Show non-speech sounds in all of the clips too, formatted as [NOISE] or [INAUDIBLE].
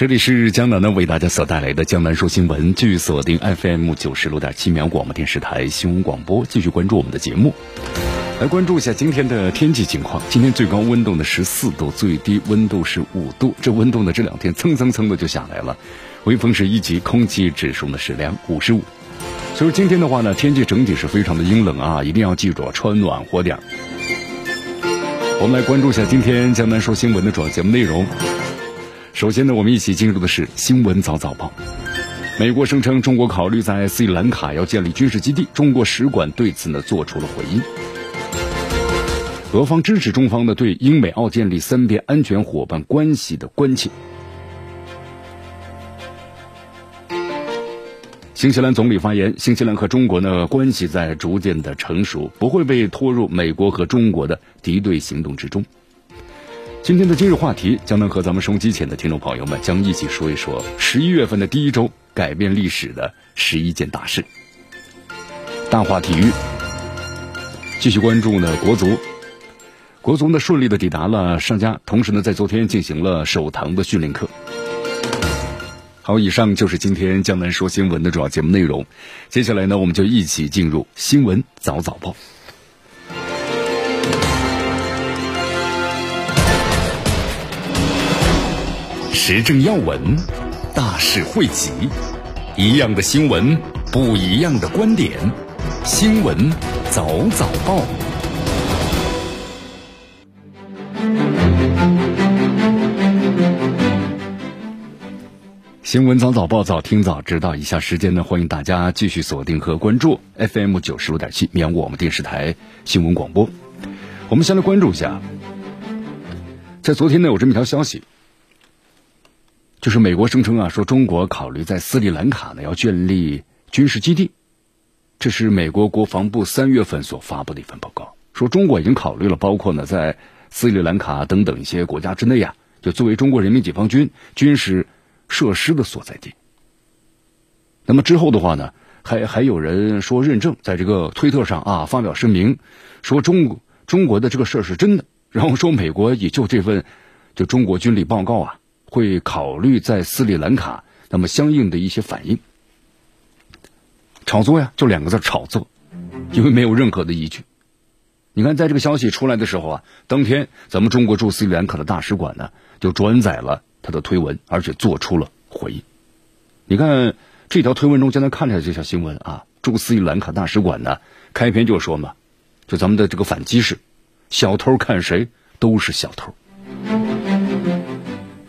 这里是江南呢为大家所带来的江南说新闻，继续锁定 FM 九十六点七秒广播电视台新闻广播，继续关注我们的节目。来关注一下今天的天气情况。今天最高温度呢十四度，最低温度是五度。这温度呢这两天蹭蹭蹭的就下来了。微风是一级，空气指数呢是良五十五。所以说今天的话呢，天气整体是非常的阴冷啊，一定要记住穿暖和点我们来关注一下今天江南说新闻的主要节目内容。首先呢，我们一起进入的是新闻早早报。美国声称中国考虑在斯里兰卡要建立军事基地，中国使馆对此呢做出了回应。俄方支持中方呢对英美澳建立三边安全伙伴关系的关切。新西兰总理发言：新西兰和中国呢关系在逐渐的成熟，不会被拖入美国和中国的敌对行动之中。今天的今日话题，将能和咱们收机前的听众朋友们将一起说一说十一月份的第一周改变历史的十一件大事。大话体育，继续关注呢国足，国足呢顺利的抵达了上家，同时呢在昨天进行了首堂的训练课。好，以上就是今天江南说新闻的主要节目内容。接下来呢，我们就一起进入新闻早早报。时政要闻，大事汇集，一样的新闻，不一样的观点。新闻早早报，新闻早早报，早听早知道。以下时间呢，欢迎大家继续锁定和关注 FM 九十六点七绵阳我们电视台新闻广播。我们先来关注一下，在昨天呢，有这么一条消息。就是美国声称啊，说中国考虑在斯里兰卡呢要建立军事基地，这是美国国防部三月份所发布的一份报告，说中国已经考虑了，包括呢在斯里兰卡等等一些国家之内啊，就作为中国人民解放军军事设施的所在地。那么之后的话呢，还还有人说认证，在这个推特上啊发表声明，说中中国的这个事儿是真的，然后说美国也就这份就中国军力报告啊。会考虑在斯里兰卡，那么相应的一些反应，炒作呀，就两个字炒作，因为没有任何的依据。你看，在这个消息出来的时候啊，当天咱们中国驻斯里兰卡的大使馆呢，就转载了他的推文，而且做出了回应。你看这条推文中，现在看着这条新闻啊，驻斯里兰卡大使馆呢，开篇就说嘛，就咱们的这个反击是，小偷看谁都是小偷。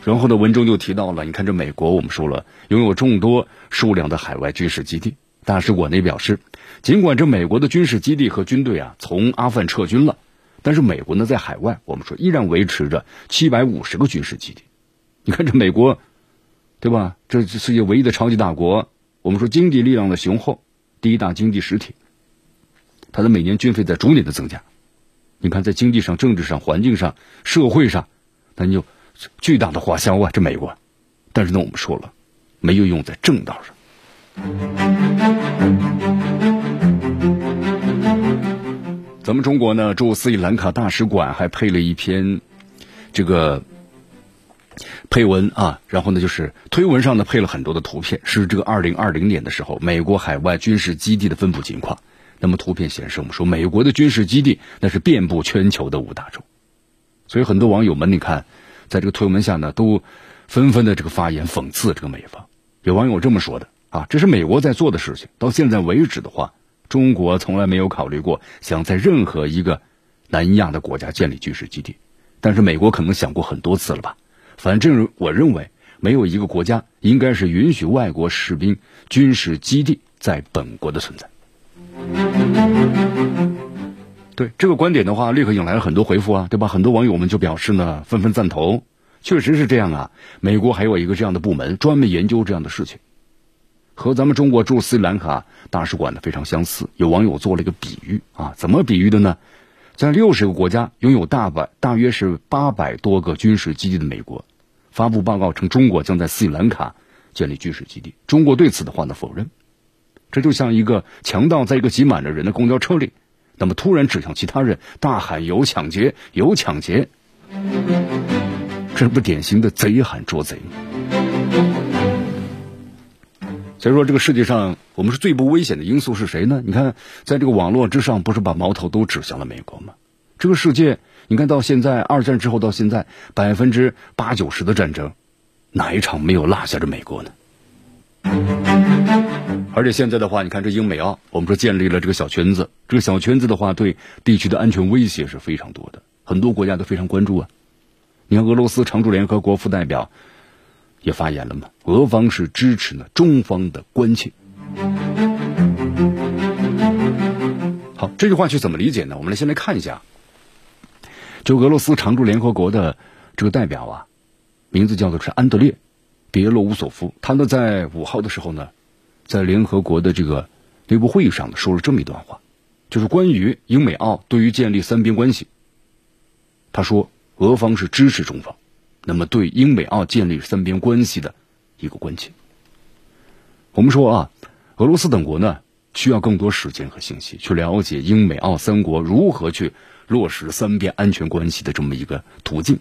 然后呢，文中就提到了，你看这美国，我们说了拥有众多数量的海外军事基地。大使馆内表示，尽管这美国的军事基地和军队啊从阿富汗撤军了，但是美国呢在海外，我们说依然维持着七百五十个军事基地。你看这美国，对吧？这是世界唯一的超级大国，我们说经济力量的雄厚，第一大经济实体，它的每年军费在逐年的增加。你看在经济上、政治上、环境上、社会上，那你就。巨大的花销啊，这美国，但是呢，我们说了，没有用在正道上。咱们中国呢，驻斯里兰卡大使馆还配了一篇这个配文啊，然后呢，就是推文上呢配了很多的图片，是这个二零二零年的时候美国海外军事基地的分布情况。那么图片显示，我们说美国的军事基地那是遍布全球的五大洲，所以很多网友们，你看。在这个推文下呢，都纷纷的这个发言讽刺这个美方。有网友这么说的啊，这是美国在做的事情。到现在为止的话，中国从来没有考虑过想在任何一个南亚的国家建立军事基地。但是美国可能想过很多次了吧？反正我认为，没有一个国家应该是允许外国士兵军事基地在本国的存在。对这个观点的话，立刻引来了很多回复啊，对吧？很多网友们就表示呢，纷纷赞同。确实是这样啊，美国还有一个这样的部门，专门研究这样的事情，和咱们中国驻斯里兰卡大使馆呢非常相似。有网友做了一个比喻啊，怎么比喻的呢？在六十个国家拥有大百大约是八百多个军事基地的美国，发布报告称中国将在斯里兰卡建立军事基地。中国对此的话呢否认。这就像一个强盗在一个挤满了人的公交车里，那么突然指向其他人，大喊有抢劫，有抢劫，这不典型的贼喊捉贼所以说，这个世界上我们是最不危险的因素是谁呢？你看，在这个网络之上，不是把矛头都指向了美国吗？这个世界，你看到现在二战之后到现在，百分之八九十的战争，哪一场没有落下着美国呢？而且现在的话，你看这英美澳，我们说建立了这个小圈子，这个小圈子的话，对地区的安全威胁是非常多的，很多国家都非常关注啊。你看俄罗斯常驻联合国副代表。也发言了嘛？俄方是支持呢中方的关切。好，这句话去怎么理解呢？我们来先来看一下，就俄罗斯常驻联合国的这个代表啊，名字叫做是安德烈·别洛乌索夫。他呢在五号的时候呢，在联合国的这个内部会议上说了这么一段话，就是关于英美澳对于建立三边关系，他说俄方是支持中方。那么，对英美澳建立三边关系的一个关切，我们说啊，俄罗斯等国呢需要更多时间和信息去了解英美澳三国如何去落实三边安全关系的这么一个途径。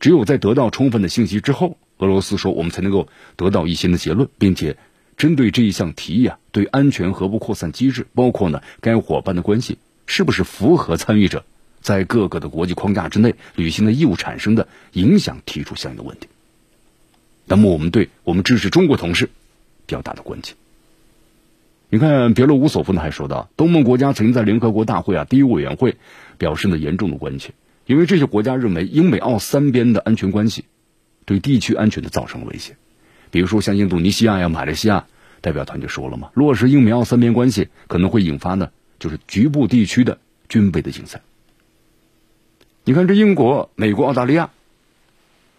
只有在得到充分的信息之后，俄罗斯说我们才能够得到一些的结论，并且针对这一项提议啊，对安全核不扩散机制，包括呢该伙伴的关系是不是符合参与者。在各个的国际框架之内履行的义务产生的影响，提出相应的问题。那么，我们对我们支持中国同事表达的关切。你看，别洛乌索夫呢还说到，东盟国家曾经在联合国大会啊第一委员会表示了严重的关切，因为这些国家认为英美澳三边的安全关系对地区安全的造成了威胁。比如说，像印度尼西亚呀、马来西亚代表团就说了嘛，落实英美澳三边关系可能会引发呢，就是局部地区的军备的竞赛。你看，这英国、美国、澳大利亚，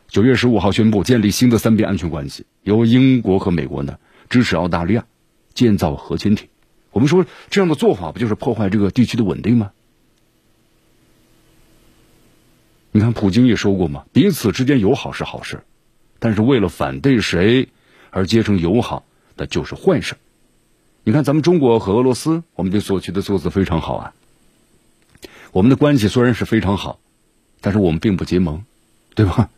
九月十五号宣布建立新的三边安全关系，由英国和美国呢支持澳大利亚建造核潜艇。我们说这样的做法不就是破坏这个地区的稳定吗？你看，普京也说过嘛，彼此之间友好是好事，但是为了反对谁而结成友好，那就是坏事。你看，咱们中国和俄罗斯，我们对所取的措辞非常好啊，我们的关系虽然是非常好。但是我们并不结盟，对吧？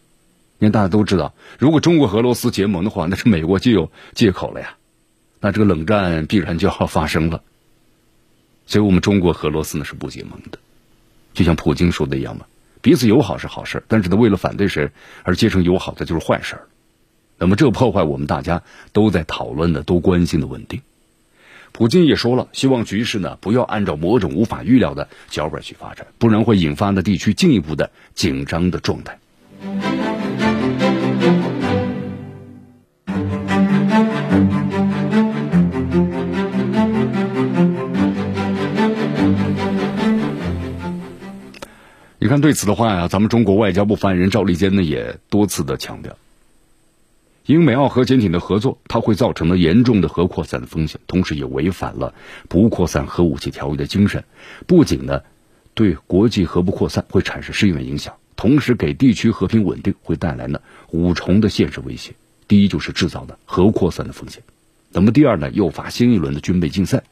因为大家都知道，如果中国和俄罗斯结盟的话，那是美国就有借口了呀。那这个冷战必然就要发生了。所以我们中国和俄罗斯呢是不结盟的，就像普京说的一样嘛，彼此友好是好事，但是呢，为了反对谁而结成友好，的就是坏事。那么这破坏我们大家都在讨论的、都关心的稳定。普京也说了，希望局势呢不要按照某种无法预料的脚本去发展，不然会引发的地区进一步的紧张的状态。看，对此的话呀，咱们中国外交部发言人赵立坚呢也多次的强调。英美澳核潜艇的合作，它会造成了严重的核扩散的风险，同时也违反了不扩散核武器条约的精神。不仅呢，对国际核不扩散会产生深远影响，同时给地区和平稳定会带来呢五重的现实威胁。第一就是制造的核扩散的风险，那么第二呢，诱发新一轮的军备竞赛，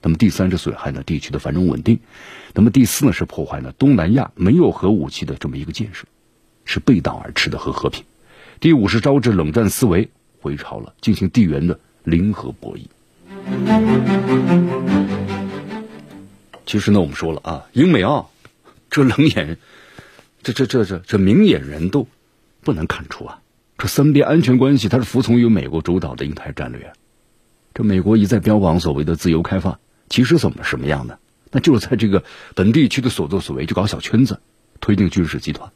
那么第三是损害呢地区的繁荣稳定，那么第四呢是破坏呢东南亚没有核武器的这么一个建设，是背道而驰的和和平。第五是招致冷战思维回潮了，进行地缘的零和博弈。其实呢，我们说了啊，英美澳这冷眼，这这这这这明眼人都不能看出啊，这三边安全关系它是服从于美国主导的印太战略。这美国一再标榜所谓的自由开放，其实怎么什么样呢？那就是在这个本地区的所作所为，就搞小圈子，推进军事集团。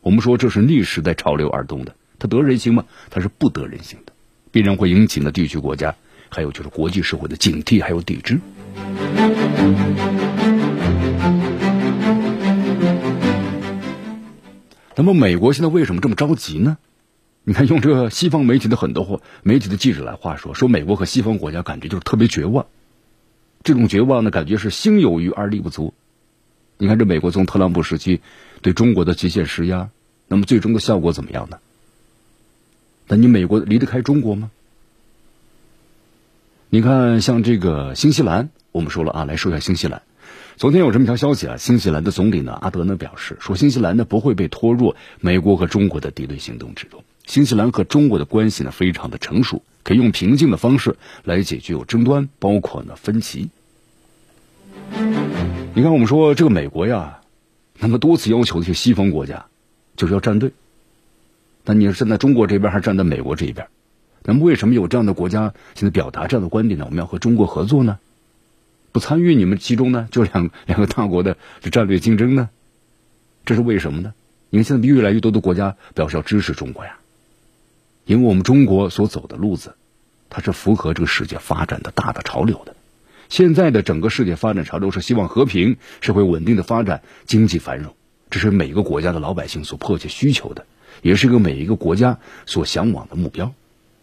我们说这是逆时代潮流而动的。它得人心吗？它是不得人心的，必然会引起呢地区国家还有就是国际社会的警惕还有抵制。那么美国现在为什么这么着急呢？你看，用这个西方媒体的很多话，媒体的记者来话说，说美国和西方国家感觉就是特别绝望，这种绝望的，感觉是心有余而力不足。你看，这美国从特朗普时期对中国的极限施压，那么最终的效果怎么样呢？那你美国离得开中国吗？你看，像这个新西兰，我们说了啊，来说一下新西兰。昨天有这么一条消息啊，新西兰的总理呢阿德呢表示说，新西兰呢不会被拖入美国和中国的敌对行动之中。新西兰和中国的关系呢非常的成熟，可以用平静的方式来解决有争端，包括呢分歧。你看，我们说这个美国呀，那么多次要求一些西方国家就是要站队，那你是站在中国这边还是站在美国这一边？那么为什么有这样的国家现在表达这样的观点呢？我们要和中国合作呢？不参与你们其中呢？就两 [LAUGHS] 两个大国的这战略竞争呢？这是为什么呢？因为现在越来越多的国家表示要支持中国呀，因为我们中国所走的路子，它是符合这个世界发展的大的潮流的。现在的整个世界发展潮流是希望和平、社会稳定的发展、经济繁荣，这是每个国家的老百姓所迫切需求的，也是一个每一个国家所向往的目标。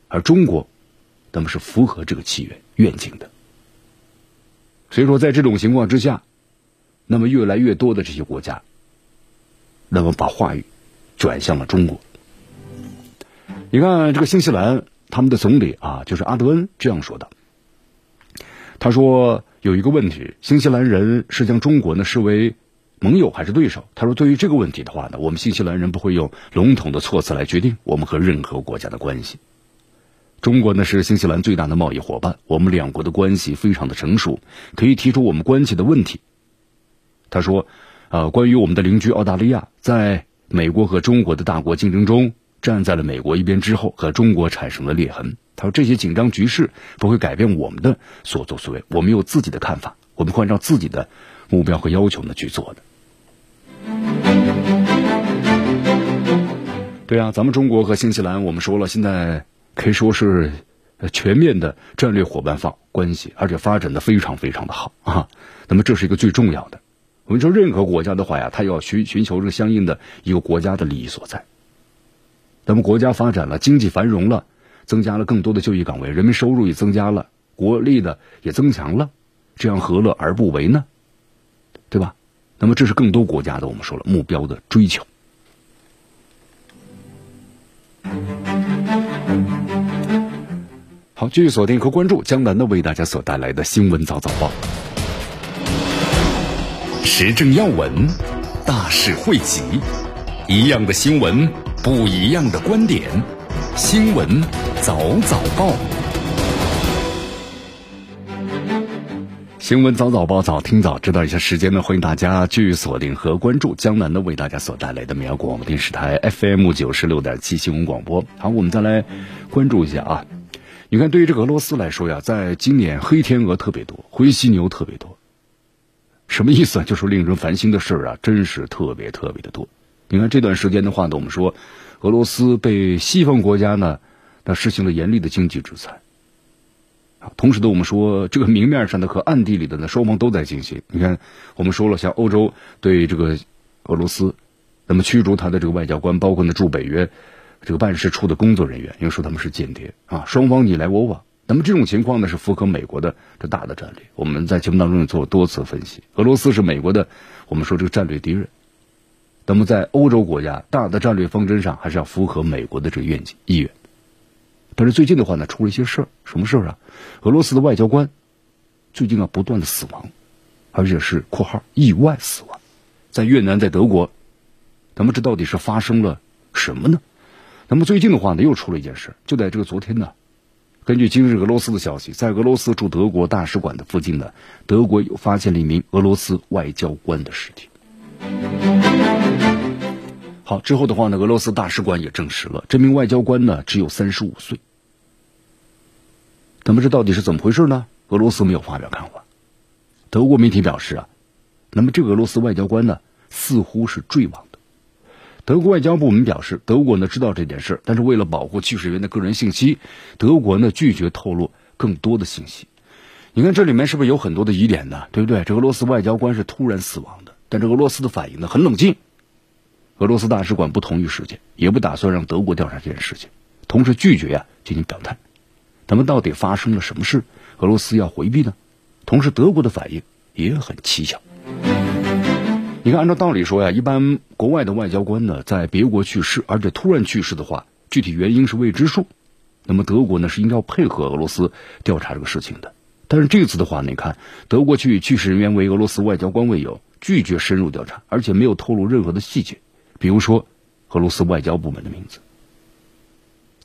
而中国，那么是符合这个契约愿景的。所以说，在这种情况之下，那么越来越多的这些国家，那么把话语转向了中国。你看，这个新西兰他们的总理啊，就是阿德恩这样说的。他说有一个问题，新西兰人是将中国呢视为盟友还是对手？他说，对于这个问题的话呢，我们新西兰人不会用笼统的措辞来决定我们和任何国家的关系。中国呢是新西兰最大的贸易伙伴，我们两国的关系非常的成熟，可以提出我们关系的问题。他说，呃，关于我们的邻居澳大利亚，在美国和中国的大国竞争中站在了美国一边之后，和中国产生了裂痕。他说，这些紧张局势不会改变我们的所作所为，我们有自己的看法，我们会按照自己的目标和要求呢去做的。对啊，咱们中国和新西兰，我们说了，现在。可以说是全面的战略伙伴方关系，而且发展的非常非常的好啊。那么这是一个最重要的。我们说任何国家的话呀，它要寻寻求这相应的一个国家的利益所在。那么国家发展了，经济繁荣了，增加了更多的就业岗位，人民收入也增加了，国力的也增强了，这样何乐而不为呢？对吧？那么这是更多国家的我们说了目标的追求。好，继续锁定和关注江南的为大家所带来的新闻早早报，时政要闻，大事汇集，一样的新闻，不一样的观点，新闻早早报，新闻早早报，早听早知道一下时间呢，欢迎大家继续锁定和关注江南的为大家所带来的苗广播电视台 FM 九十六点七新闻广播。好，我们再来关注一下啊。你看，对于这个俄罗斯来说呀，在今年黑天鹅特别多，灰犀牛特别多。什么意思啊？就是令人烦心的事儿啊，真是特别特别的多。你看这段时间的话呢，我们说俄罗斯被西方国家呢，那实行了严厉的经济制裁啊。同时呢，我们说这个明面上的和暗地里的呢，双方都在进行。你看，我们说了，像欧洲对这个俄罗斯，那么驱逐他的这个外交官，包括呢驻北约。这个办事处的工作人员，因为说他们是间谍啊，双方你来我往。那么这种情况呢，是符合美国的这大的战略。我们在节目当中也做了多次分析，俄罗斯是美国的，我们说这个战略敌人。那么在欧洲国家大的战略方针上，还是要符合美国的这个愿景意愿。但是最近的话呢，出了一些事儿，什么事儿啊？俄罗斯的外交官最近啊不断的死亡，而且是（括号）意外死亡，在越南，在德国。那么这到底是发生了什么呢？那么最近的话呢，又出了一件事，就在这个昨天呢，根据今日俄罗斯的消息，在俄罗斯驻德国大使馆的附近呢，德国又发现了一名俄罗斯外交官的尸体。好，之后的话呢，俄罗斯大使馆也证实了，这名外交官呢只有三十五岁。那么这到底是怎么回事呢？俄罗斯没有发表看法。德国媒体表示啊，那么这个俄罗斯外交官呢，似乎是坠亡的。德国外交部门表示，德国呢知道这件事，但是为了保护去世人的个人信息，德国呢拒绝透露更多的信息。你看这里面是不是有很多的疑点呢？对不对？这俄罗斯外交官是突然死亡的，但这俄罗斯的反应呢很冷静。俄罗斯大使馆不同意事件，也不打算让德国调查这件事情，同时拒绝呀进行表态。那么到底发生了什么事？俄罗斯要回避呢？同时德国的反应也很蹊跷。你看，按照道理说呀，一般国外的外交官呢，在别国去世，而且突然去世的话，具体原因是未知数。那么德国呢，是应该要配合俄罗斯调查这个事情的。但是这次的话，你看，德国去去世人员为俄罗斯外交官为由，拒绝深入调查，而且没有透露任何的细节。比如说，俄罗斯外交部门的名字。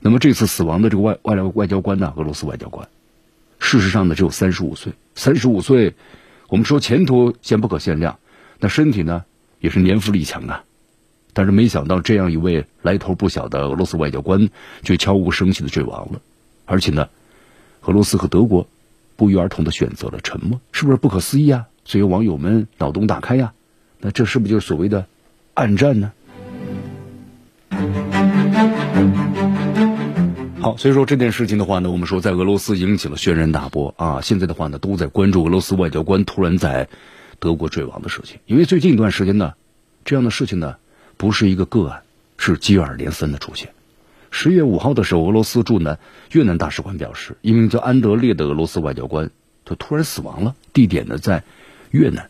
那么这次死亡的这个外外来外交官呢，俄罗斯外交官，事实上呢只有三十五岁。三十五岁，我们说前途先不可限量，那身体呢也是年富力强啊。但是没想到这样一位来头不小的俄罗斯外交官，却悄无声息的坠亡了。而且呢，俄罗斯和德国不约而同的选择了沉默，是不是不可思议啊？所以网友们脑洞大开呀。那这是不是就是所谓的暗战呢？好，所以说这件事情的话呢，我们说在俄罗斯引起了轩然大波啊。现在的话呢，都在关注俄罗斯外交官突然在德国坠亡的事情。因为最近一段时间呢，这样的事情呢，不是一个个案，是接二连三的出现。十月五号的时候，俄罗斯驻南越南大使馆表示，一名叫安德烈的俄罗斯外交官他突然死亡了，地点呢在越南。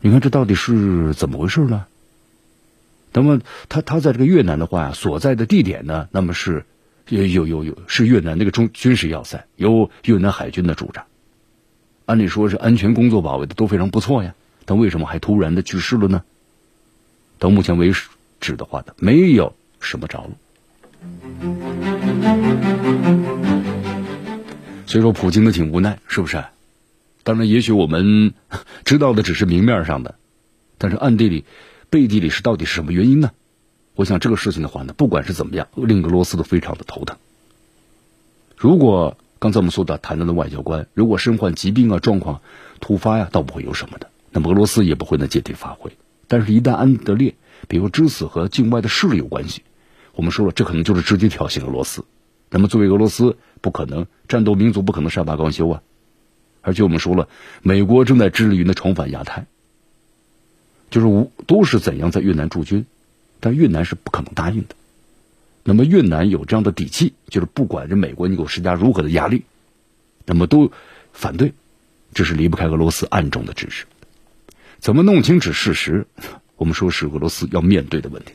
你看这到底是怎么回事呢？那么他他在这个越南的话，所在的地点呢，那么是有有有有是越南那个中军事要塞，由越南海军的驻扎。按理说是安全工作保卫的都非常不错呀，但为什么还突然的去世了呢？到目前为止的话呢，没有什么着落。所以说，普京的挺无奈，是不是？当然，也许我们 [LAUGHS] 知道的只是明面上的，但是暗地里。背地里是到底是什么原因呢？我想这个事情的话呢，不管是怎么样，令俄罗斯都非常的头疼。如果刚才我们说的谈到的外交官，如果身患疾病啊，状况突发呀，倒不会有什么的，那么俄罗斯也不会呢借题发挥。但是，一旦安德烈，比如之死和境外的势力有关系，我们说了，这可能就是直接挑衅俄罗斯。那么，作为俄罗斯，不可能战斗民族不可能善罢甘休啊。而且我们说了，美国正在致力于呢重返亚太。就是无都是怎样在越南驻军，但越南是不可能答应的。那么越南有这样的底气，就是不管这美国你给我施加如何的压力，那么都反对，这是离不开俄罗斯暗中的支持。怎么弄清楚事实？[LAUGHS] 我们说是俄罗斯要面对的问题。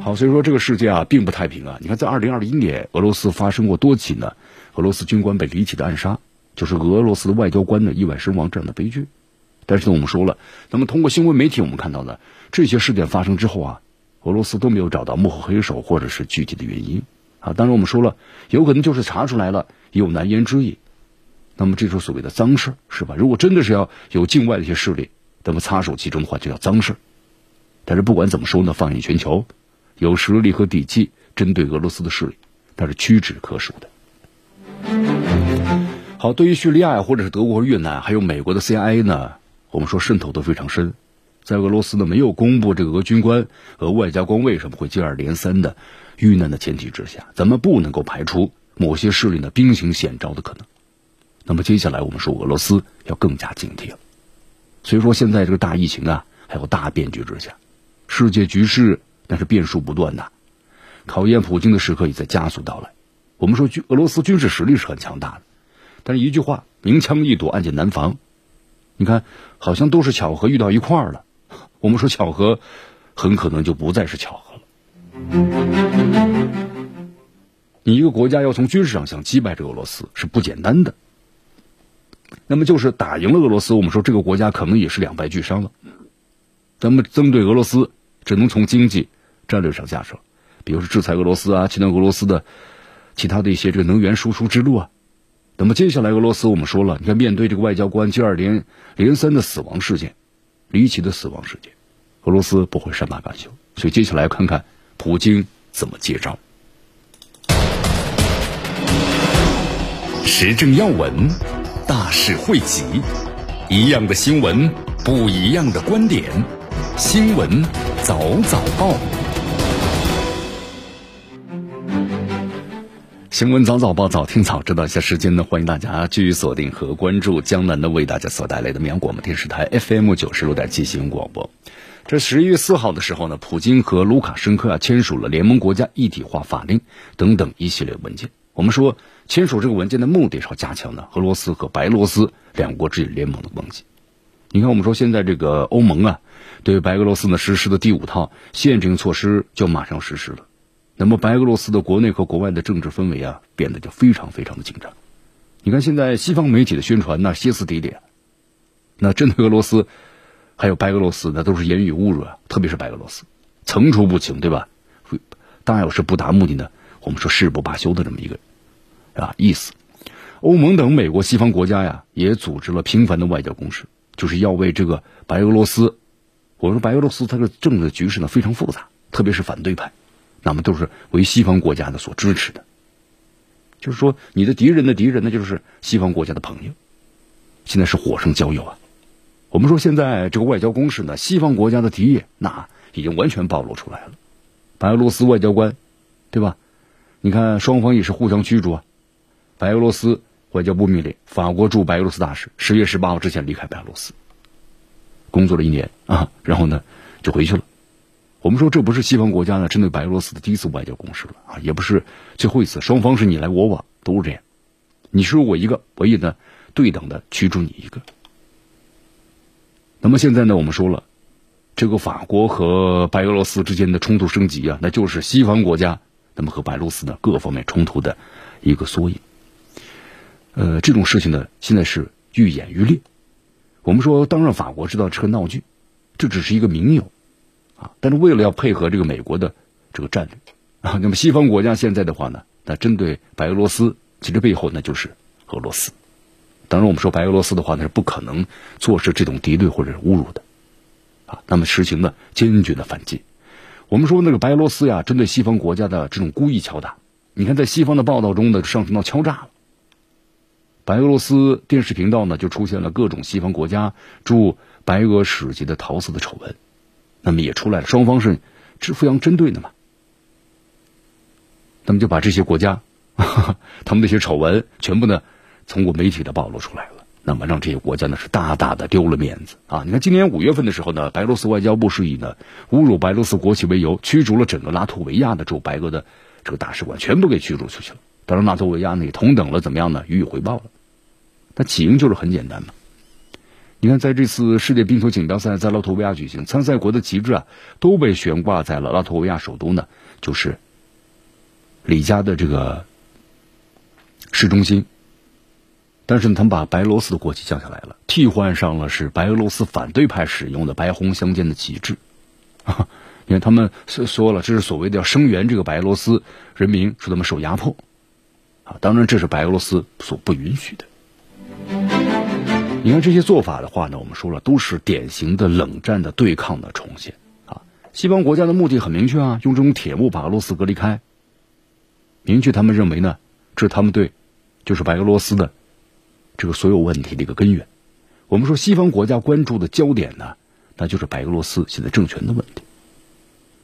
好，所以说这个世界啊并不太平啊。你看，在二零二一年，俄罗斯发生过多起呢，俄罗斯军官被离奇的暗杀，就是俄罗斯的外交官呢意外身亡这样的悲剧。但是我们说了，那么通过新闻媒体我们看到呢，这些事件发生之后啊，俄罗斯都没有找到幕后黑手或者是具体的原因啊。当然我们说了，有可能就是查出来了，有难言之隐。那么这是所谓的脏事是吧？如果真的是要有境外的一些势力，那么插手其中的话，就叫脏事但是不管怎么说呢，放眼全球，有实力和底气针对俄罗斯的势力，那是屈指可数的。好，对于叙利亚或者是德国、越南，还有美国的 CIA 呢？我们说渗透都非常深，在俄罗斯呢没有公布这个俄军官、和外交官为什么会接二连三的遇难的前提之下，咱们不能够排除某些势力呢兵行险招的可能。那么接下来我们说俄罗斯要更加警惕了。所以说现在这个大疫情啊，还有大变局之下，世界局势那是变数不断呐，考验普京的时刻也在加速到来。我们说军俄罗斯军事实力是很强大的，但是一句话，明枪易躲，暗箭难防。你看，好像都是巧合遇到一块儿了。我们说巧合，很可能就不再是巧合了。你一个国家要从军事上想击败这个俄罗斯是不简单的。那么就是打赢了俄罗斯，我们说这个国家可能也是两败俱伤了。咱们针对俄罗斯，只能从经济战略上下手，比如说制裁俄罗斯啊，切断俄罗斯的其他的一些这个能源输出之路啊。那么接下来，俄罗斯我们说了，你看面对这个外交官接二连连三的死亡事件，离奇的死亡事件，俄罗斯不会善罢甘休。所以接下来看看普京怎么接招。时政要闻，大事汇集，一样的新闻，不一样的观点，新闻早早报。新闻早早报，早听早知道。一下时间呢，欢迎大家继续锁定和关注江南的为大家所带来的绵阳广播电视台 FM 九十六点七新闻广播。这十一月四号的时候呢，普京和卢卡申科啊签署了联盟国家一体化法令等等一系列文件。我们说签署这个文件的目的是要加强呢俄罗斯和白俄罗斯两国之间联盟的关系。你看，我们说现在这个欧盟啊，对白俄罗斯呢实施的第五套限制性措施就马上实施了。那么白俄罗斯的国内和国外的政治氛围啊，变得就非常非常的紧张。你看现在西方媒体的宣传那歇斯底里，那针对俄罗斯，还有白俄罗斯，那都是言语侮辱啊，特别是白俄罗斯，层出不穷，对吧？大要是不达目的呢，我们说誓不罢休的这么一个啊意思。欧盟等美国西方国家呀，也组织了频繁的外交攻势，就是要为这个白俄罗斯，我说白俄罗斯它的政治局势呢非常复杂，特别是反对派。那么都是为西方国家的所支持的，就是说你的敌人的敌人呢，就是西方国家的朋友。现在是火上浇油啊！我们说现在这个外交攻势呢，西方国家的敌意那已经完全暴露出来了。白俄罗斯外交官，对吧？你看双方也是互相驱逐啊。白俄罗斯外交部命令法国驻白俄罗斯大使十月十八号之前离开白俄罗斯，工作了一年啊，然后呢就回去了。我们说这不是西方国家呢针对白俄罗斯的第一次外交攻势了啊，也不是最后一次，双方是你来我往，都是这样，你是我一个，我也呢对等的驱逐你一个。那么现在呢，我们说了，这个法国和白俄罗斯之间的冲突升级啊，那就是西方国家那么和白俄罗斯的各方面冲突的一个缩影。呃，这种事情呢，现在是愈演愈烈。我们说，当然法国知道这个闹剧，这只是一个名友。啊，但是为了要配合这个美国的这个战略啊，那么西方国家现在的话呢，那针对白俄罗斯，其实背后呢就是俄罗斯。当然，我们说白俄罗斯的话，那是不可能坐视这种敌对或者是侮辱的啊。那么实行了坚决的反击。我们说那个白俄罗斯呀，针对西方国家的这种故意敲打，你看在西方的报道中呢，上升到敲诈了。白俄罗斯电视频道呢，就出现了各种西方国家驻白俄使节的陶瓷的丑闻。那么也出来了，双方是是互相针对的嘛？那么就把这些国家，[LAUGHS] 他们那些丑闻全部呢，通过媒体的暴露出来了。那么让这些国家呢是大大的丢了面子啊！你看今年五月份的时候呢，白俄罗斯外交部是以呢侮辱白俄罗斯国旗为由，驱逐了整个拉脱维亚的驻白俄的这个大使馆，全部给驱逐出去了。当然，拉脱维亚呢也同等了怎么样呢？予以回报了。那起因就是很简单嘛。你看，在这次世界冰球锦标赛在拉脱维亚举行，参赛国的旗帜啊都被悬挂在了拉脱维亚首都呢，就是里加的这个市中心。但是呢，他们把白俄罗斯的国旗降下来了，替换上了是白俄罗斯反对派使用的白红相间的旗帜。啊，你看他们说说了，这是所谓的要声援这个白俄罗斯人民，说他们受压迫。啊，当然这是白俄罗斯所不允许的。你看这些做法的话呢，我们说了都是典型的冷战的对抗的重现啊。西方国家的目的很明确啊，用这种铁幕把俄罗斯隔离开。明确他们认为呢，这是他们对，就是白俄罗斯的这个所有问题的一个根源。我们说西方国家关注的焦点呢，那就是白俄罗斯现在政权的问题。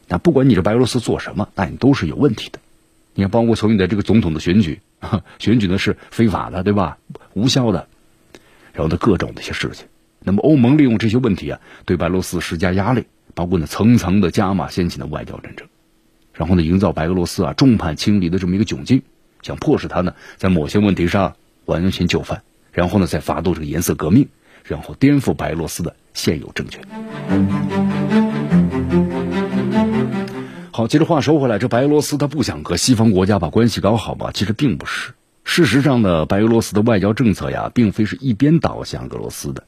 那不管你这白俄罗斯做什么，那你都是有问题的。你看，包括从你的这个总统的选举，[LAUGHS] 选举呢是非法的，对吧？无效的。然后呢，各种的一些事情，那么欧盟利用这些问题啊，对白俄罗斯施加压力，包括呢层层的加码掀起的外交战争，然后呢营造白俄罗斯啊众叛亲离的这么一个窘境，想迫使他呢在某些问题上完全就范，然后呢再发动这个颜色革命，然后颠覆白俄罗斯的现有政权。好，接着话说回来，这白俄罗斯他不想和西方国家把关系搞好吧？其实并不是。事实上呢，白俄罗斯的外交政策呀，并非是一边倒向俄罗斯的。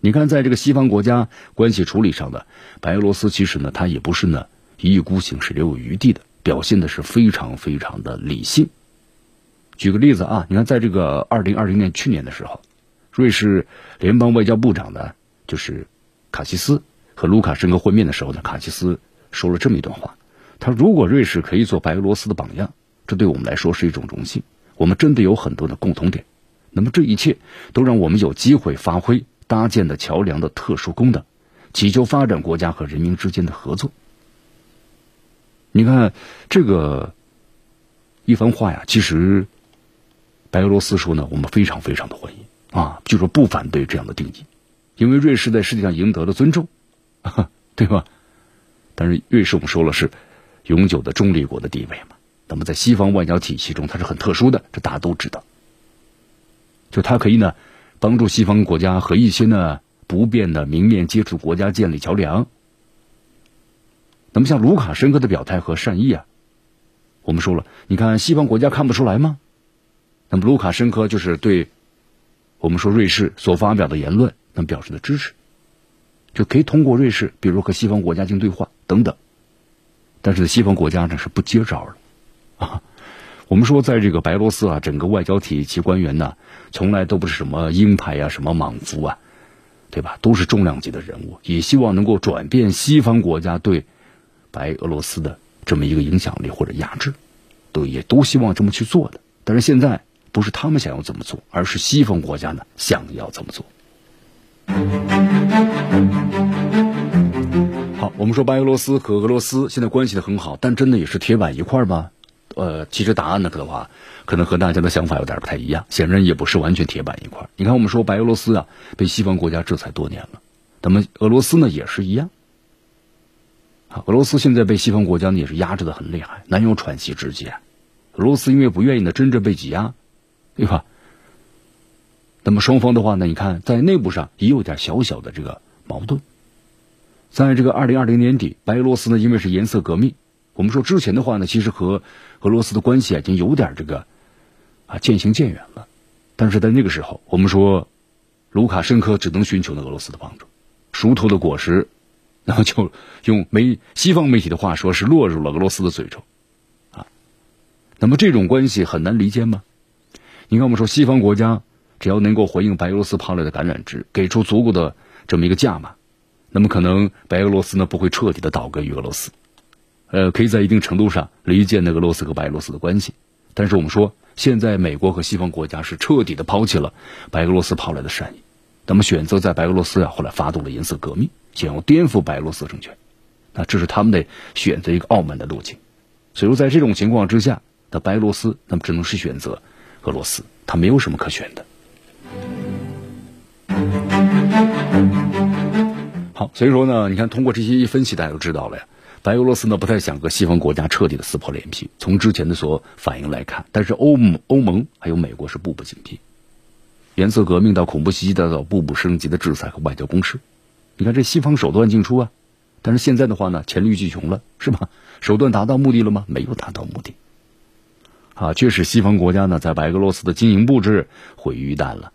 你看，在这个西方国家关系处理上的白俄罗斯，其实呢，它也不是呢一意孤行，是留有余地的，表现的是非常非常的理性。举个例子啊，你看，在这个二零二零年去年的时候，瑞士联邦外交部长呢，就是卡西斯和卢卡申科会面的时候呢，卡西斯说了这么一段话：他如果瑞士可以做白俄罗斯的榜样，这对我们来说是一种荣幸。我们真的有很多的共同点，那么这一切都让我们有机会发挥搭建的桥梁的特殊功能，祈求发展国家和人民之间的合作。你看，这个一番话呀，其实白俄罗斯说呢，我们非常非常的欢迎啊，就说不反对这样的定义，因为瑞士在世界上赢得了尊重，[LAUGHS] 对吧？但是瑞士我们说了是永久的中立国的地位嘛，那么在西方外交体系中，它是很特殊的，这大家都知道。就它可以呢，帮助西方国家和一些呢不便的明面接触国家建立桥梁。那么像卢卡申科的表态和善意啊。我们说了，你看西方国家看不出来吗？那么卢卡申科就是对我们说瑞士所发表的言论，那么表示的支持，就可以通过瑞士，比如和西方国家进行对话等等。但是西方国家呢是不接招的啊。我们说，在这个白俄罗斯啊，整个外交体系官员呢，从来都不是什么鹰派啊、什么莽夫啊，对吧？都是重量级的人物，也希望能够转变西方国家对白俄罗斯的。这么一个影响力或者压制，都也都希望这么去做的。但是现在不是他们想要这么做，而是西方国家呢想要这么做。好，我们说白俄罗斯和俄罗斯现在关系的很好，但真的也是铁板一块吗？呃，其实答案呢，可的话，可能和大家的想法有点不太一样。显然也不是完全铁板一块。你看，我们说白俄罗斯啊，被西方国家制裁多年了，那么俄罗斯呢也是一样。啊，俄罗斯现在被西方国家呢也是压制的很厉害，难有喘息之机。俄罗斯因为不愿意呢真正被挤压，对吧？那么双方的话呢，你看在内部上也有点小小的这个矛盾。在这个二零二零年底，白俄罗斯呢因为是颜色革命，我们说之前的话呢，其实和俄罗斯的关系已经有点这个啊渐行渐远了。但是在那个时候，我们说卢卡申科只能寻求呢俄罗斯的帮助，熟透的果实。[LAUGHS] 然后就用媒西方媒体的话说，是落入了俄罗斯的嘴中，啊，那么这种关系很难离间吗？你看，我们说西方国家只要能够回应白俄罗斯抛来的橄榄枝，给出足够的这么一个价码，那么可能白俄罗斯呢不会彻底的倒戈于俄罗斯，呃，可以在一定程度上离间那俄罗斯和白俄罗斯的关系。但是我们说，现在美国和西方国家是彻底的抛弃了白俄罗斯抛来的善意，那么选择在白俄罗斯啊后来发动了颜色革命。想要颠覆白俄罗斯政权，那这是他们的选择一个傲慢的路径。所以说，在这种情况之下，那白俄罗斯那么只能是选择俄罗斯，他没有什么可选的。好，所以说呢，你看通过这些一分析，大家都知道了呀。白俄罗斯呢不太想和西方国家彻底的撕破脸皮。从之前的所反应来看，但是欧盟、欧盟还有美国是步步紧逼，颜色革命到恐怖袭击再到步步升级的制裁和外交攻势。你看这西方手段尽出啊，但是现在的话呢，黔驴技穷了，是吧？手段达到目的了吗？没有达到目的，啊，确实西方国家呢在白俄罗斯的经营布置毁于一旦了。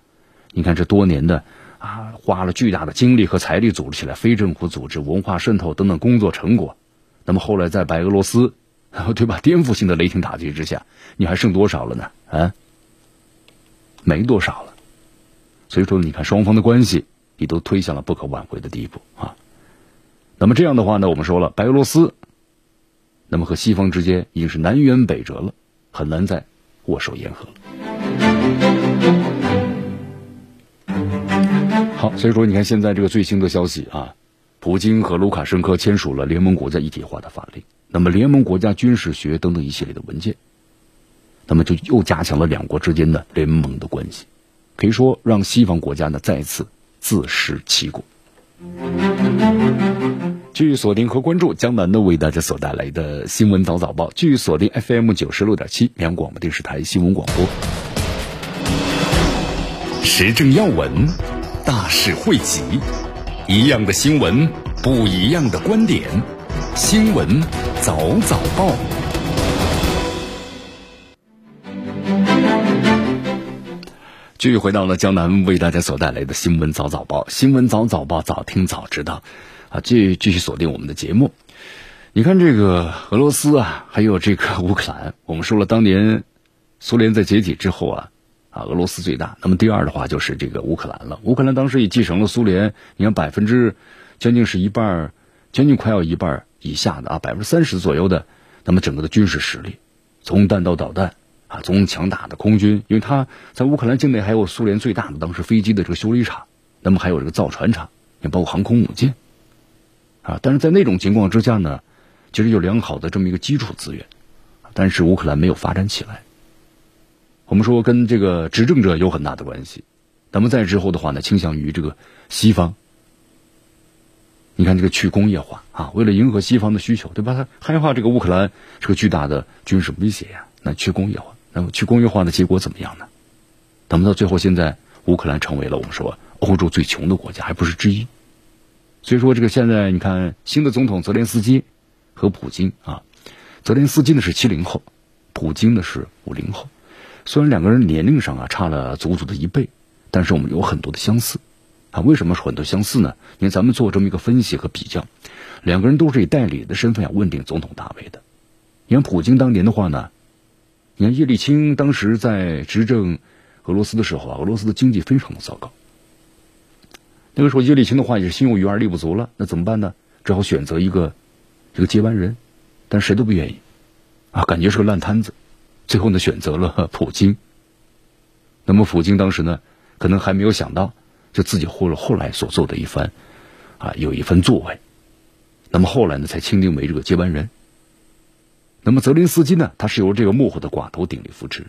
你看这多年的啊，花了巨大的精力和财力组织起来非政府组织、文化渗透等等工作成果，那么后来在白俄罗斯，对吧？颠覆性的雷霆打击之下，你还剩多少了呢？啊，没多少了。所以说，你看双方的关系。你都推向了不可挽回的地步啊！那么这样的话呢，我们说了，白俄罗斯，那么和西方之间已经是南辕北辙了，很难再握手言和了。好，所以说你看现在这个最新的消息啊，普京和卢卡申科签署了联盟国家一体化的法令，那么联盟国家军事学等等一系列的文件，那么就又加强了两国之间的联盟的关系，可以说让西方国家呢再次。自食其果。继续锁定和关注江南呢为大家所带来的新闻早早报，继续锁定 FM 九十六点七绵阳广播电视台新闻广播。时政要闻，大事汇集，一样的新闻，不一样的观点。新闻早早报。继续回到了江南为大家所带来的新闻早早报，新闻早早报早听早知道，啊，继继续锁定我们的节目。你看这个俄罗斯啊，还有这个乌克兰，我们说了，当年苏联在解体之后啊，啊，俄罗斯最大，那么第二的话就是这个乌克兰了。乌克兰当时也继承了苏联，你看百分之将近是一半，将近快要一半以下的啊，百分之三十左右的，那么整个的军事实力，从弹道导弹。啊，从强大的空军，因为他在乌克兰境内还有苏联最大的当时飞机的这个修理厂，那么还有这个造船厂，也包括航空母舰，啊，但是在那种情况之下呢，其实有良好的这么一个基础资源，但是乌克兰没有发展起来。我们说跟这个执政者有很大的关系。那么在之后的话呢，倾向于这个西方。你看这个去工业化啊，为了迎合西方的需求，对吧？他害怕这个乌克兰是个巨大的军事威胁呀。那去工业化，那么去工业化的结果怎么样呢？那么到最后，现在乌克兰成为了我们说欧洲最穷的国家，还不是之一。所以说，这个现在你看新的总统泽连斯基和普京啊，泽连斯基呢是七零后，普京呢是五零后。虽然两个人年龄上啊差了足足的一倍，但是我们有很多的相似。啊，为什么说很多相似呢？因为咱们做这么一个分析和比较，两个人都是以代理的身份要问鼎总统大位的。你看普京当年的话呢，你看叶利钦当时在执政俄罗斯的时候啊，俄罗斯的经济非常的糟糕。那个时候叶利钦的话也是心有余而力不足了，那怎么办呢？只好选择一个这个接班人，但谁都不愿意啊，感觉是个烂摊子。最后呢，选择了 [LAUGHS] 普京。那么普京当时呢，可能还没有想到。就自己后了后来所做的一番，啊，有一番作为，那么后来呢，才钦定为这个接班人。那么泽林斯基呢，他是由这个幕后的寡头鼎力扶持，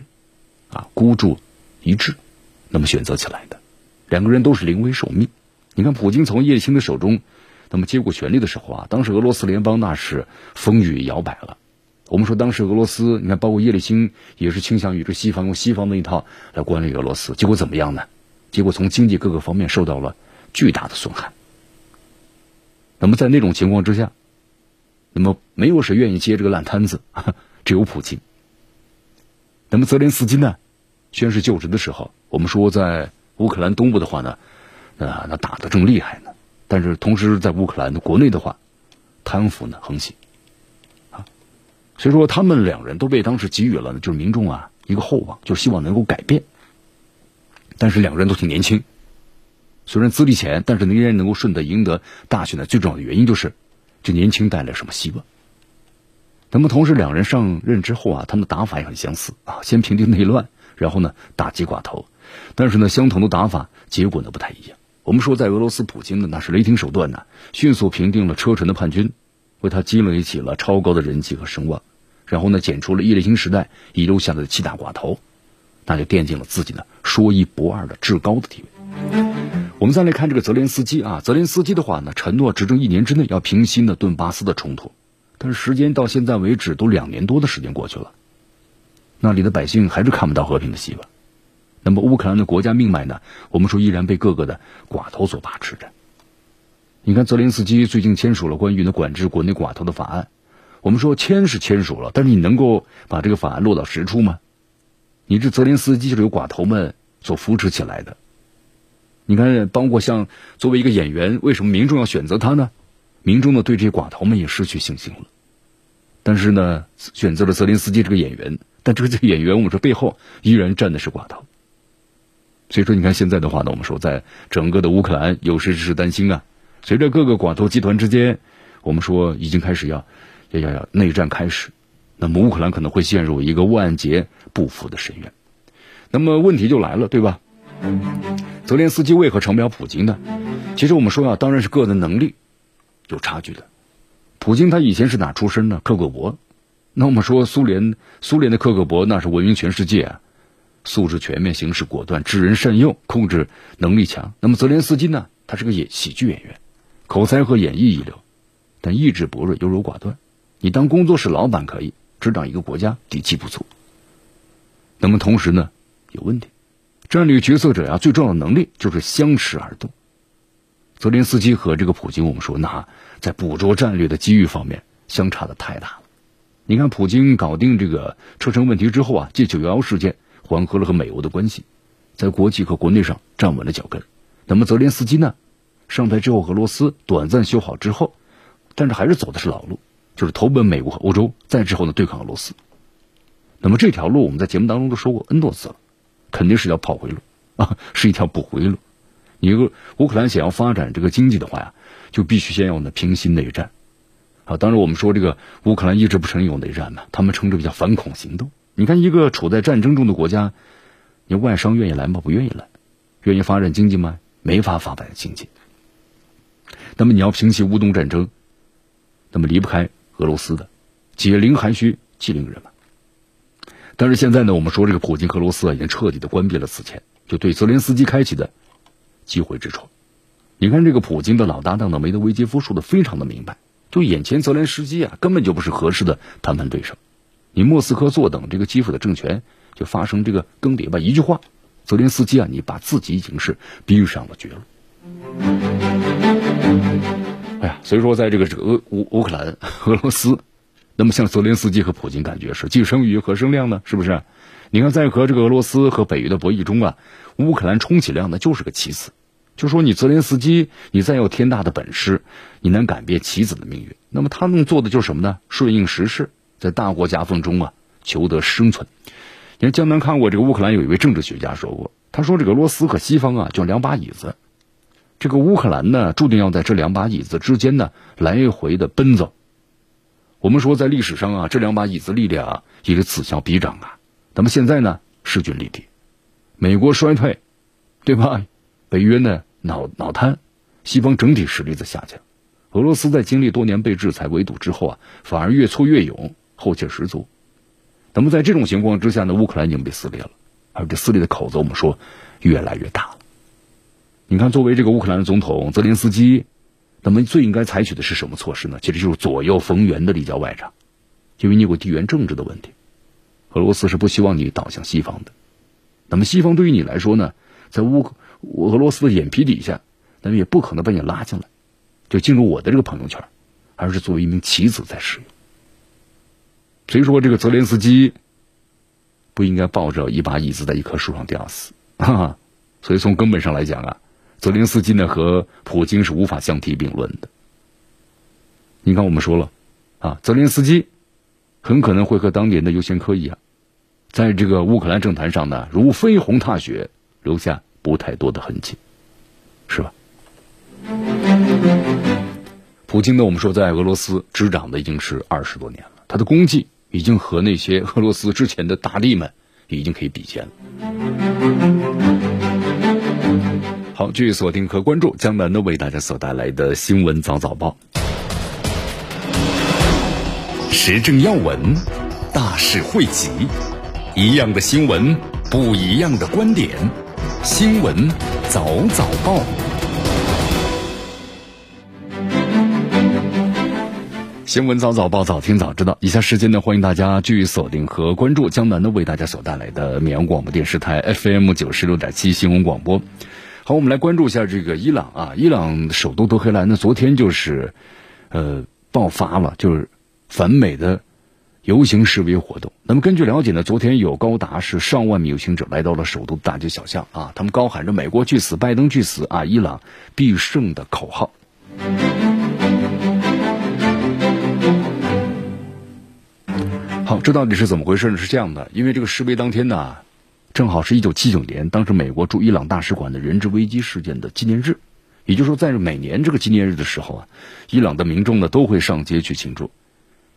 啊，孤注一掷，那么选择起来的。两个人都是临危受命。你看，普京从叶利钦的手中，那么接过权力的时候啊，当时俄罗斯联邦那是风雨摇摆了。我们说当时俄罗斯，你看，包括叶利钦也是倾向于这西方用西方的一套来管理俄罗斯，结果怎么样呢？结果从经济各个方面受到了巨大的损害。那么在那种情况之下，那么没有谁愿意接这个烂摊子，[LAUGHS] 只有普京。那么泽连斯基呢，宣誓就职的时候，我们说在乌克兰东部的话呢，啊，那打得正厉害呢。但是同时在乌克兰的国内的话，贪腐呢横行，所以说他们两人都被当时给予了就是民众啊一个厚望，就希望能够改变。但是两个人都挺年轻，虽然资历浅，但是依然能够顺利赢得大选的最重要的原因就是，这年轻带来什么希望？那么同时两人上任之后啊，他们的打法也很相似啊，先平定内乱，然后呢打击寡头，但是呢相同的打法结果呢不太一样。我们说在俄罗斯普京的那是雷霆手段呢，迅速平定了车臣的叛军，为他积累起了超高的人气和声望，然后呢剪除了叶利钦时代遗留下来的七大寡头。那就奠定了自己呢说一不二的至高的地位。我们再来看这个泽连斯基啊，泽连斯基的话呢，承诺执政一年之内要平息呢顿巴斯的冲突，但是时间到现在为止都两年多的时间过去了，那里的百姓还是看不到和平的希望。那么乌克兰的国家命脉呢，我们说依然被各个的寡头所把持着。你看泽连斯基最近签署了关于呢管制国内寡头的法案，我们说签是签署了，但是你能够把这个法案落到实处吗？你这泽连斯基就是由寡头们所扶持起来的。你看，包括像作为一个演员，为什么民众要选择他呢？民众呢对这些寡头们也失去信心了。但是呢，选择了泽连斯基这个演员，但这个这个演员，我们说背后依然站的是寡头。所以说，你看现在的话呢，我们说在整个的乌克兰，有时是担心啊，随着各个寡头集团之间，我们说已经开始要要要要内战开始。那么乌克兰可能会陷入一个万劫不复的深渊。那么问题就来了，对吧？泽连斯基为何成不了普京呢？其实我们说啊，当然是个人能力有差距的。普京他以前是哪出身呢？克格勃。那我们说苏联，苏联的克格勃那是闻名全世界啊，素质全面，行事果断，知人善用，控制能力强。那么泽连斯基呢？他是个演喜剧演员，口才和演绎一流，但意志薄弱，优柔寡断。你当工作室老板可以。执掌一个国家底气不足，那么同时呢有问题。战略决策者呀，最重要的能力就是相持而动。泽连斯基和这个普京，我们说那在捕捉战略的机遇方面相差的太大了。你看，普京搞定这个车臣问题之后啊，借九幺幺事件缓和了和美欧的关系，在国际和国内上站稳了脚跟。那么泽连斯基呢，上台之后，俄罗斯短暂修好之后，但是还是走的是老路。就是投奔美国和欧洲，再之后呢对抗俄罗斯。那么这条路我们在节目当中都说过 N 多次了，肯定是要跑回路 [LAUGHS] 啊，是一条不回路。你个乌克兰想要发展这个经济的话呀，就必须先要呢平息内战。啊，当然我们说这个乌克兰一直不承认有内战嘛，他们称之为叫反恐行动。你看一个处在战争中的国家，你外商愿意来吗？不愿意来，愿意发展经济吗？没法发展经济。那么你要平息乌东战争，那么离不开。俄罗斯的解铃还需系铃人嘛，但是现在呢，我们说这个普京和俄罗斯啊，已经彻底的关闭了此前就对泽连斯基开启的机会之窗。你看这个普京的老搭档的梅德韦杰夫说的非常的明白，就眼前泽连斯基啊，根本就不是合适的谈判对手。你莫斯科坐等这个基辅的政权就发生这个更迭吧，一句话，泽连斯基啊，你把自己已经是逼上了绝路。所以说在这个俄乌乌克兰 [LAUGHS] 俄罗斯。那么像泽连斯基和普京，感觉是既生瑜何生亮呢？是不是？你看，在和这个俄罗斯和北约的博弈中啊，乌克兰充其量呢就是个棋子。就说你泽连斯基，你再有天大的本事，你能改变棋子的命运？那么他能做的就是什么呢？顺应时势，在大国夹缝中啊，求得生存。你看，江南看过这个乌克兰有一位政治学家说过，他说这个俄罗斯和西方啊，就两把椅子，这个乌克兰呢，注定要在这两把椅子之间呢来回的奔走。我们说，在历史上啊，这两把椅子力量也是此消彼长啊。那么现在呢，势均力敌，美国衰退，对吧？北约呢脑脑瘫，西方整体实力在下降。俄罗斯在经历多年被制裁围堵之后啊，反而越挫越勇，后劲十足。那么在这种情况之下呢，乌克兰已经被撕裂了，而这撕裂的口子，我们说越来越大了。你看，作为这个乌克兰的总统泽连斯基。那么最应该采取的是什么措施呢？其实就是左右逢源的立交外长，因为你有地缘政治的问题，俄罗斯是不希望你倒向西方的。那么西方对于你来说呢，在乌俄罗斯的眼皮底下，那么也不可能把你拉进来，就进入我的这个朋友圈，而是作为一名棋子在使用。所以说，这个泽连斯基不应该抱着一把椅子在一棵树上吊死。哈哈所以从根本上来讲啊。泽连斯基呢和普京是无法相提并论的。你看，我们说了，啊，泽连斯基很可能会和当年的尤先科一样，在这个乌克兰政坛上呢，如飞鸿踏雪，留下不太多的痕迹，是吧？普京呢，我们说在俄罗斯执掌的已经是二十多年了，他的功绩已经和那些俄罗斯之前的大力们已经可以比肩了。好，继续锁定和关注江南的为大家所带来的新闻早早报，时政要闻，大事汇集，一样的新闻，不一样的观点，新闻早早报，新闻早早报，早听早知道。以下时间呢，欢迎大家继续锁定和关注江南的为大家所带来的绵阳广播电视台 FM 九十六点七新闻广播。好，我们来关注一下这个伊朗啊，伊朗首都德黑兰呢，昨天就是，呃，爆发了就是反美的游行示威活动。那么根据了解呢，昨天有高达是上万名游行者来到了首都大街小巷啊，他们高喊着“美国去死，拜登去死”啊，伊朗必胜的口号。好，这到底是怎么回事呢？是这样的，因为这个示威当天呢。正好是一九七九年，当时美国驻伊朗大使馆的人质危机事件的纪念日，也就是说，在每年这个纪念日的时候啊，伊朗的民众呢都会上街去庆祝，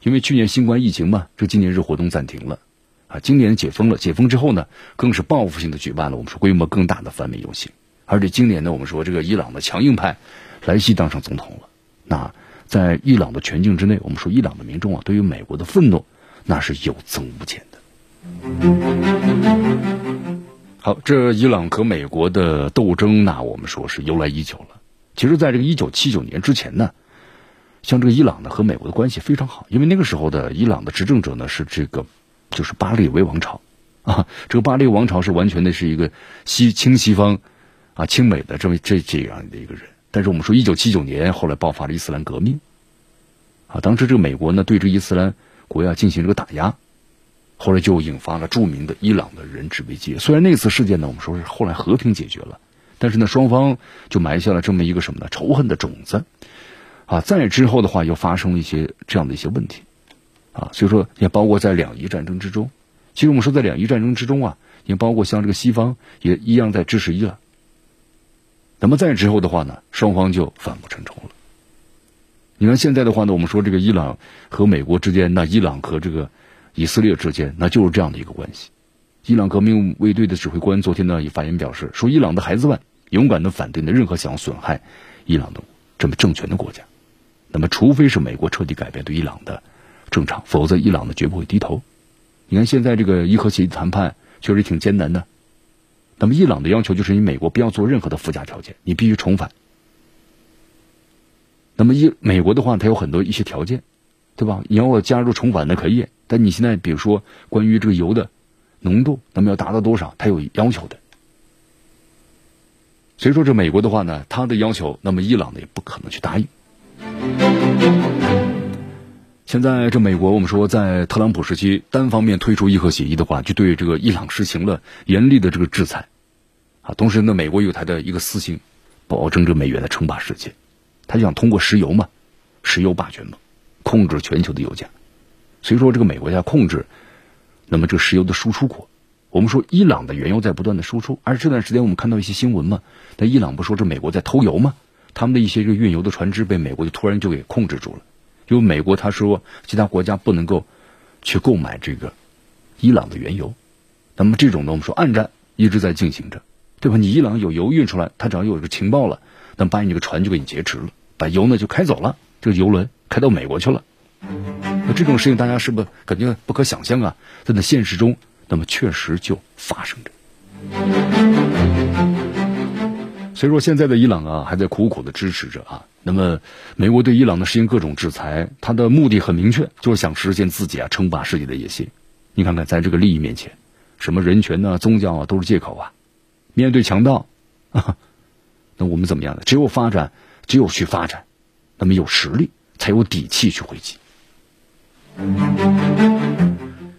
因为去年新冠疫情嘛，这纪念日活动暂停了，啊，今年解封了，解封之后呢，更是报复性的举办了我们说规模更大的反美游行，而且今年呢，我们说这个伊朗的强硬派莱西当上总统了，那在伊朗的全境之内，我们说伊朗的民众啊，对于美国的愤怒那是有增无减的。好，这伊朗和美国的斗争，那我们说是由来已久了。其实，在这个一九七九年之前呢，像这个伊朗呢和美国的关系非常好，因为那个时候的伊朗的执政者呢是这个就是巴列维王朝啊，这个巴列王朝是完全的是一个西亲西方啊亲美的这么这这样的一个人。但是我们说一九七九年后来爆发了伊斯兰革命啊，当时这个美国呢对这个伊斯兰国家进行这个打压。后来就引发了著名的伊朗的人质危机。虽然那次事件呢，我们说是后来和平解决了，但是呢，双方就埋下了这么一个什么呢？仇恨的种子。啊，再之后的话，又发生了一些这样的一些问题。啊，所以说也包括在两伊战争之中。其实我们说在两伊战争之中啊，也包括像这个西方也一样在支持伊朗。那么再之后的话呢，双方就反目成仇了。你看现在的话呢，我们说这个伊朗和美国之间，那伊朗和这个。以色列之间，那就是这样的一个关系。伊朗革命卫队的指挥官昨天呢也发言表示，说伊朗的孩子们勇敢的反对呢任何想要损害伊朗的这么政权的国家。那么，除非是美国彻底改变对伊朗的政场，否则伊朗呢绝不会低头。你看现在这个伊核协议谈判确实挺艰难的。那么伊朗的要求就是你美国不要做任何的附加条件，你必须重返。那么伊美国的话，它有很多一些条件，对吧？你要加入重返的可以，但你现在比如说关于这个油的浓度，那么要达到多少，它有要求的。所以说这美国的话呢，他的要求，那么伊朗呢也不可能去答应。现在这美国，我们说在特朗普时期单方面推出伊核协议的话，就对这个伊朗实行了严厉的这个制裁，啊，同时呢，美国有他的一个私心，保证这美元的称霸世界，他就想通过石油嘛，石油霸权嘛，控制全球的油价，所以说这个美国要控制，那么这个石油的输出国，我们说伊朗的原油在不断的输出，而这段时间我们看到一些新闻嘛，那伊朗不说这美国在偷油吗？他们的一些这个运油的船只被美国就突然就给控制住了。因为美国他说其他国家不能够去购买这个伊朗的原油，那么这种呢，我们说暗战一直在进行着，对吧？你伊朗有油运出来，他只要有这个情报了，那把你这个船就给你劫持了，把油呢就开走了，这个油轮开到美国去了。那这种事情大家是不是感觉不可想象啊？在那现实中，那么确实就发生着。所以说，现在的伊朗啊，还在苦苦的支持着啊。那么，美国对伊朗呢实行各种制裁，它的目的很明确，就是想实现自己啊称霸世界的野心。你看看，在这个利益面前，什么人权呢、宗教啊都是借口啊。面对强盗，啊，那我们怎么样呢？只有发展，只有去发展，那么有实力才有底气去回击。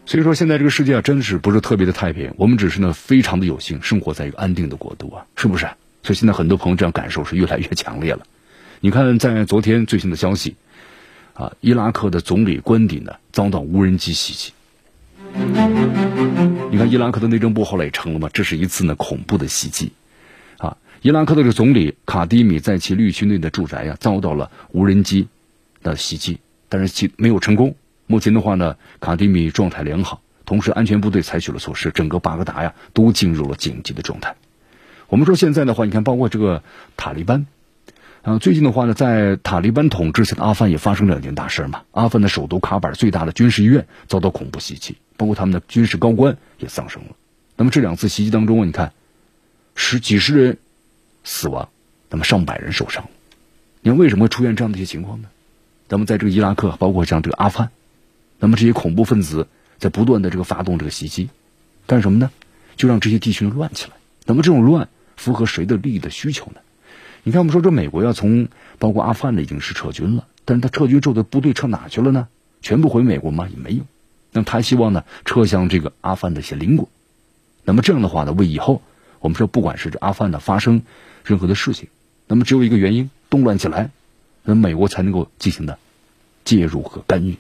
所以说，现在这个世界啊，真的是不是特别的太平。我们只是呢，非常的有幸生活在一个安定的国度啊，是不是？所以现在很多朋友这样感受是越来越强烈了。你看，在昨天最新的消息，啊，伊拉克的总理官邸呢遭到无人机袭击。你看，伊拉克的内政部后来也成了嘛，这是一次呢恐怖的袭击。啊，伊拉克的这个总理卡迪米在其绿区内的住宅呀遭到了无人机的袭击，但是其没有成功。目前的话呢，卡迪米状态良好，同时安全部队采取了措施，整个巴格达呀都进入了紧急的状态。我们说现在的话，你看，包括这个塔利班。啊，最近的话呢，在塔利班统治下的阿富汗也发生两件大事嘛。阿富汗的首都卡板最大的军事医院遭到恐怖袭击，包括他们的军事高官也丧生了。那么这两次袭击当中，你看，十几十人死亡，那么上百人受伤。你看为什么会出现这样的一些情况呢？咱们在这个伊拉克，包括像这个阿富汗，那么这些恐怖分子在不断的这个发动这个袭击，干什么呢？就让这些地区乱起来。那么这种乱符合谁的利益的需求呢？你看，我们说这美国要从包括阿富汗的已经是撤军了，但是他撤军之后的部队撤哪去了呢？全部回美国吗？也没有。那么他希望呢撤向这个阿富汗的一些邻国。那么这样的话呢，为以后我们说不管是这阿富汗的发生任何的事情，那么只有一个原因，动乱起来，那美国才能够进行的介入和干预。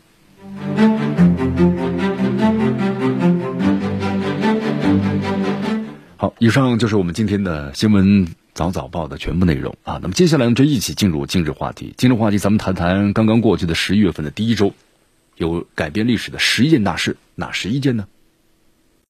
好，以上就是我们今天的新闻。早早报的全部内容啊，那么接下来我们就一起进入今日话题。今日话题，咱们谈谈刚刚过去的十一月份的第一周，有改变历史的十一件大事，哪十一件呢？